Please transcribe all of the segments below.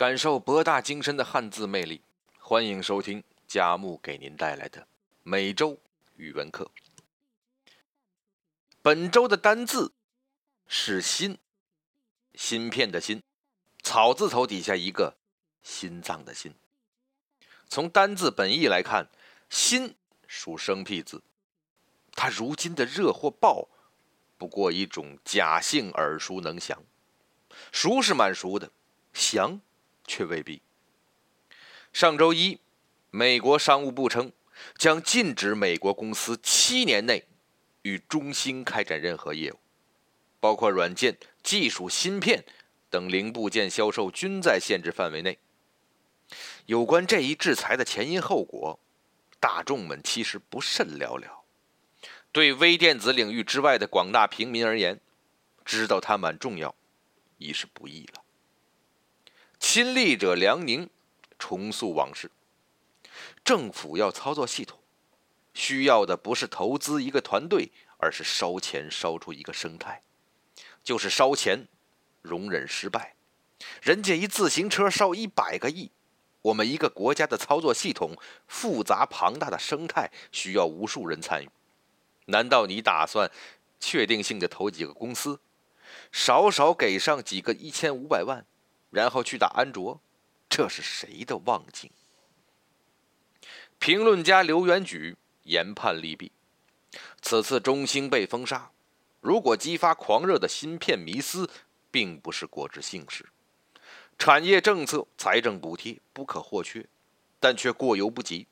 感受博大精深的汉字魅力，欢迎收听佳木给您带来的每周语文课。本周的单字是“心”，芯片的“芯”，草字头底下一个心脏的“心”。从单字本意来看，“心”属生僻字，它如今的热或爆，不过一种假性耳熟能详，熟是蛮熟的，详。却未必。上周一，美国商务部称将禁止美国公司七年内与中兴开展任何业务，包括软件、技术、芯片等零部件销售均在限制范围内。有关这一制裁的前因后果，大众们其实不甚了了。对微电子领域之外的广大平民而言，知道它蛮重要，已是不易了。亲历者梁宁重塑往事。政府要操作系统，需要的不是投资一个团队，而是烧钱烧出一个生态。就是烧钱，容忍失败。人家一自行车烧一百个亿，我们一个国家的操作系统复杂庞大的生态，需要无数人参与。难道你打算确定性的投几个公司，少少给上几个一千五百万？然后去打安卓，这是谁的妄境？评论家刘元举研判利弊：此次中兴被封杀，如果激发狂热的芯片迷思，并不是国之幸事。产业政策、财政补贴不可或缺，但却过犹不及。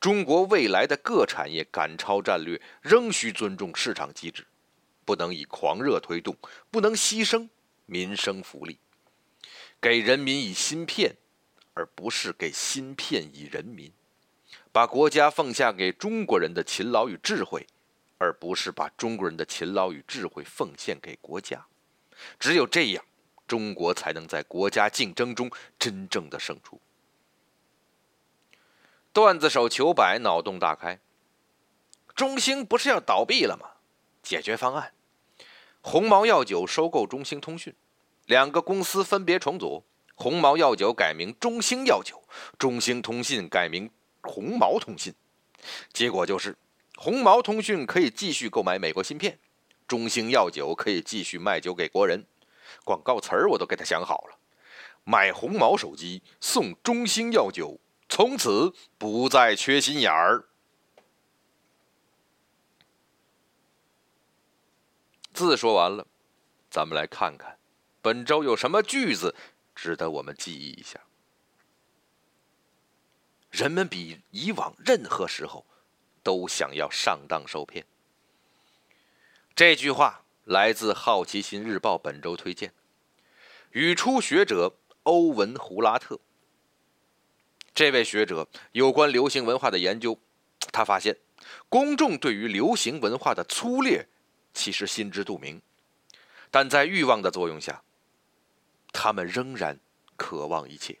中国未来的各产业赶超战略，仍需尊重市场机制，不能以狂热推动，不能牺牲民生福利。给人民以芯片，而不是给芯片以人民；把国家奉献给中国人的勤劳与智慧，而不是把中国人的勤劳与智慧奉献给国家。只有这样，中国才能在国家竞争中真正的胜出。段子手裘百脑洞大开：中兴不是要倒闭了吗？解决方案：鸿茅药酒收购中兴通讯。两个公司分别重组，鸿茅药酒改名中兴药酒，中兴通信改名鸿茅通信。结果就是，鸿茅通讯可以继续购买美国芯片，中兴药酒可以继续卖酒给国人。广告词儿我都给他想好了：买鸿茅手机送中兴药酒，从此不再缺心眼儿。字说完了，咱们来看看。本周有什么句子值得我们记忆一下？人们比以往任何时候都想要上当受骗。这句话来自《好奇心日报》本周推荐，语出学者欧文·胡拉特。这位学者有关流行文化的研究，他发现公众对于流行文化的粗劣其实心知肚明，但在欲望的作用下。他们仍然渴望一切。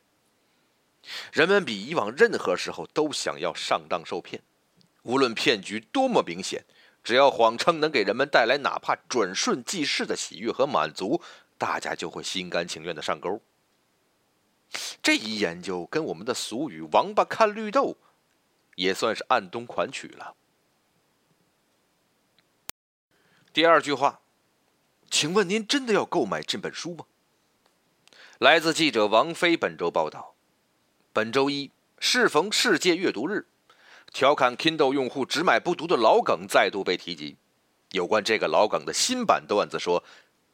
人们比以往任何时候都想要上当受骗，无论骗局多么明显，只要谎称能给人们带来哪怕转瞬即逝的喜悦和满足，大家就会心甘情愿的上钩。这一研究跟我们的俗语“王八看绿豆”也算是暗中款曲了。第二句话，请问您真的要购买这本书吗？来自记者王飞本周报道：本周一适逢世界阅读日，调侃 Kindle 用户只买不读的老梗再度被提及。有关这个老梗的新版段子说：“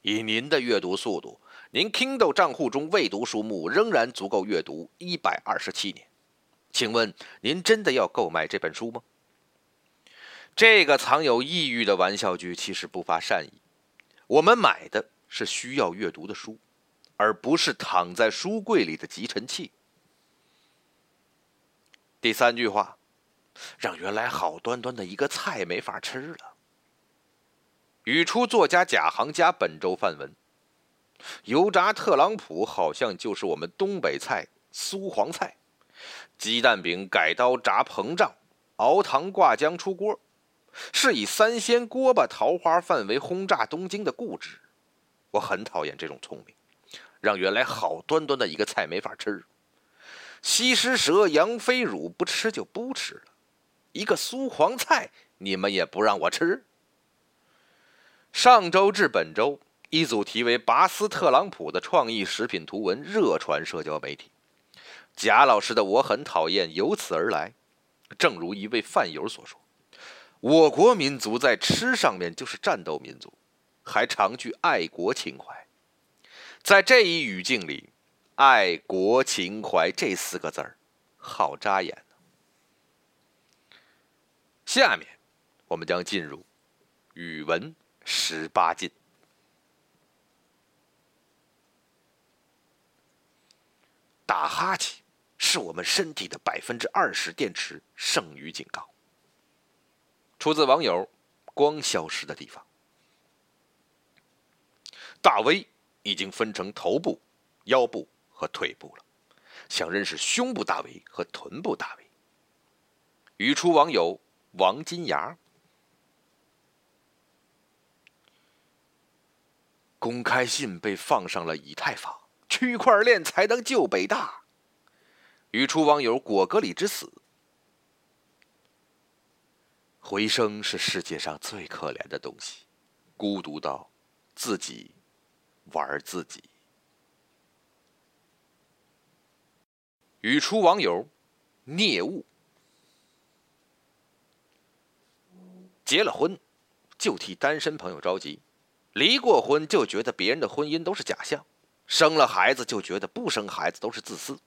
以您的阅读速度，您 Kindle 账户中未读书目仍然足够阅读一百二十七年。请问您真的要购买这本书吗？”这个藏有抑郁的玩笑句其实不乏善意。我们买的是需要阅读的书。而不是躺在书柜里的集尘器。第三句话，让原来好端端的一个菜没法吃了。语出作家贾行家本周范文：油炸特朗普好像就是我们东北菜酥黄菜，鸡蛋饼改刀炸膨胀，熬糖挂浆出锅，是以三鲜锅巴桃花饭为轰炸东京的固执。我很讨厌这种聪明。让原来好端端的一个菜没法吃。西施蛇、杨飞乳不吃就不吃了，一个酥黄菜你们也不让我吃。上周至本周，一组题为“拔丝特朗普”的创意食品图文热传社交媒体。贾老师的“我很讨厌”由此而来。正如一位饭友所说：“我国民族在吃上面就是战斗民族，还常具爱国情怀。”在这一语境里。爱国情怀这四个字儿，好扎眼下面，我们将进入语文十八禁。打哈欠是我们身体的百分之二十电池剩余警告。出自网友“光消失的地方”。大 V 已经分成头部、腰部。和腿部了，想认识胸部大 V 和臀部大 V。语出网友王金牙。公开信被放上了以太坊，区块链才能救北大。语出网友果戈里之死。回声是世界上最可怜的东西，孤独到自己玩自己。语出网友，孽物。结了婚，就替单身朋友着急；离过婚，就觉得别人的婚姻都是假象；生了孩子，就觉得不生孩子都是自私；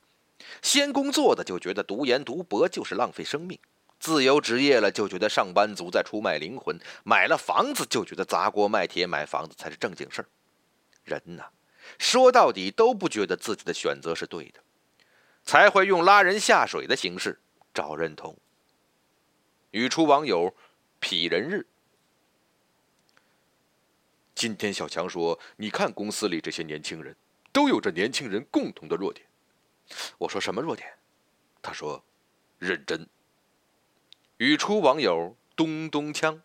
先工作的就觉得读研读博就是浪费生命；自由职业了，就觉得上班族在出卖灵魂；买了房子，就觉得砸锅卖铁买房子才是正经事儿。人呐，说到底都不觉得自己的选择是对的。才会用拉人下水的形式找认同。语出网友痞人日。今天小强说：“你看公司里这些年轻人，都有着年轻人共同的弱点。”我说：“什么弱点？”他说：“认真。”语出网友咚咚锵。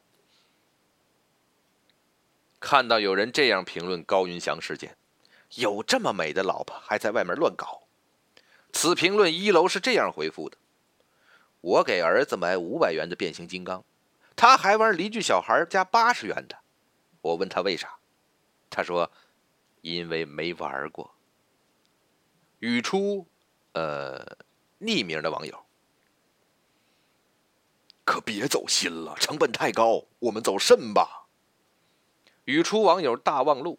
看到有人这样评论高云翔事件：“有这么美的老婆，还在外面乱搞。”此评论一楼是这样回复的：“我给儿子买五百元的变形金刚，他还玩邻居小孩家八十元的。我问他为啥，他说：因为没玩过。”语出，呃，匿名的网友，可别走心了，成本太高，我们走肾吧。语出网友大望路，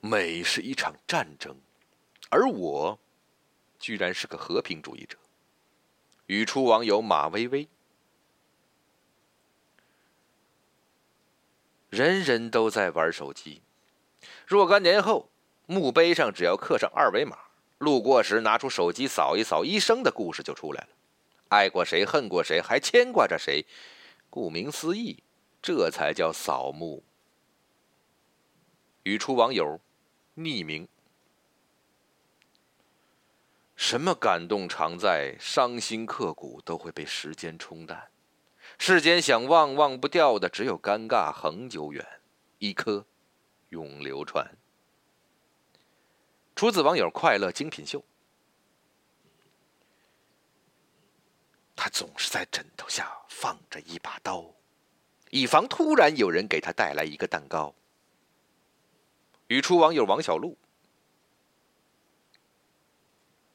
美是一场战争。而我，居然是个和平主义者。语出网友马薇薇。人人都在玩手机，若干年后，墓碑上只要刻上二维码，路过时拿出手机扫一扫，一生的故事就出来了。爱过谁，恨过谁，还牵挂着谁？顾名思义，这才叫扫墓。语出网友匿名。什么感动常在，伤心刻骨都会被时间冲淡。世间想忘忘不掉的，只有尴尬恒久远，一颗永流传。出自网友快乐精品秀。他总是在枕头下放着一把刀，以防突然有人给他带来一个蛋糕。语出网友王小璐。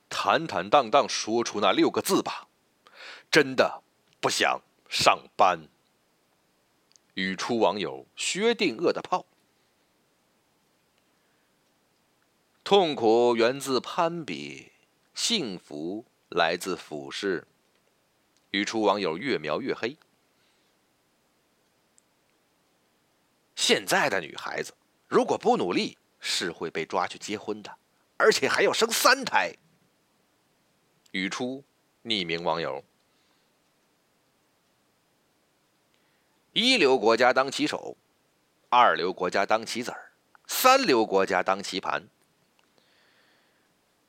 坦坦荡荡说出那六个字吧，真的不想上班。语出网友薛定谔的炮。痛苦源自攀比，幸福来自俯视。语出网友越描越黑。现在的女孩子如果不努力，是会被抓去结婚的，而且还要生三胎。语出，匿名网友。一流国家当棋手，二流国家当棋子儿，三流国家当棋盘。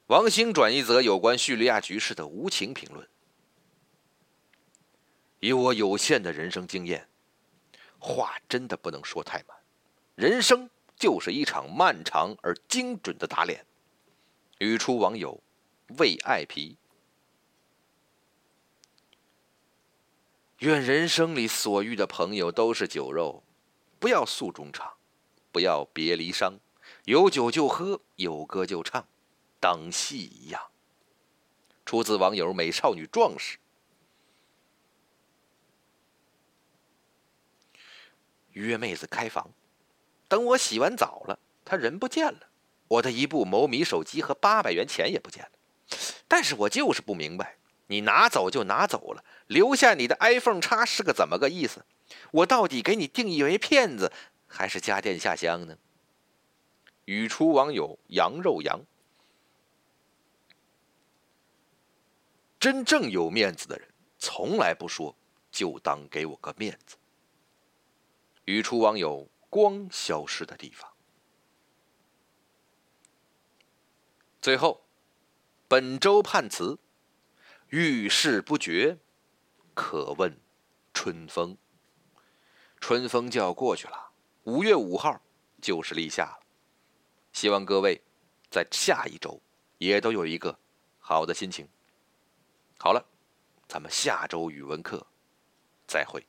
王兴转一则有关叙利亚局势的无情评论。以我有限的人生经验，话真的不能说太满。人生就是一场漫长而精准的打脸。语出网友为爱皮。愿人生里所遇的朋友都是酒肉，不要诉衷肠，不要别离伤，有酒就喝，有歌就唱，当戏一样。出自网友美少女壮士。约妹子开房，等我洗完澡了，她人不见了，我的一部某米手机和八百元钱也不见了，但是我就是不明白。你拿走就拿走了，留下你的 iPhone 叉是个怎么个意思？我到底给你定义为骗子，还是家电下乡呢？语出网友羊肉羊，真正有面子的人从来不说，就当给我个面子。语出网友光消失的地方。最后，本周判词。遇事不决，可问春风。春风就要过去了，五月五号就是立夏了。希望各位在下一周也都有一个好的心情。好了，咱们下周语文课再会。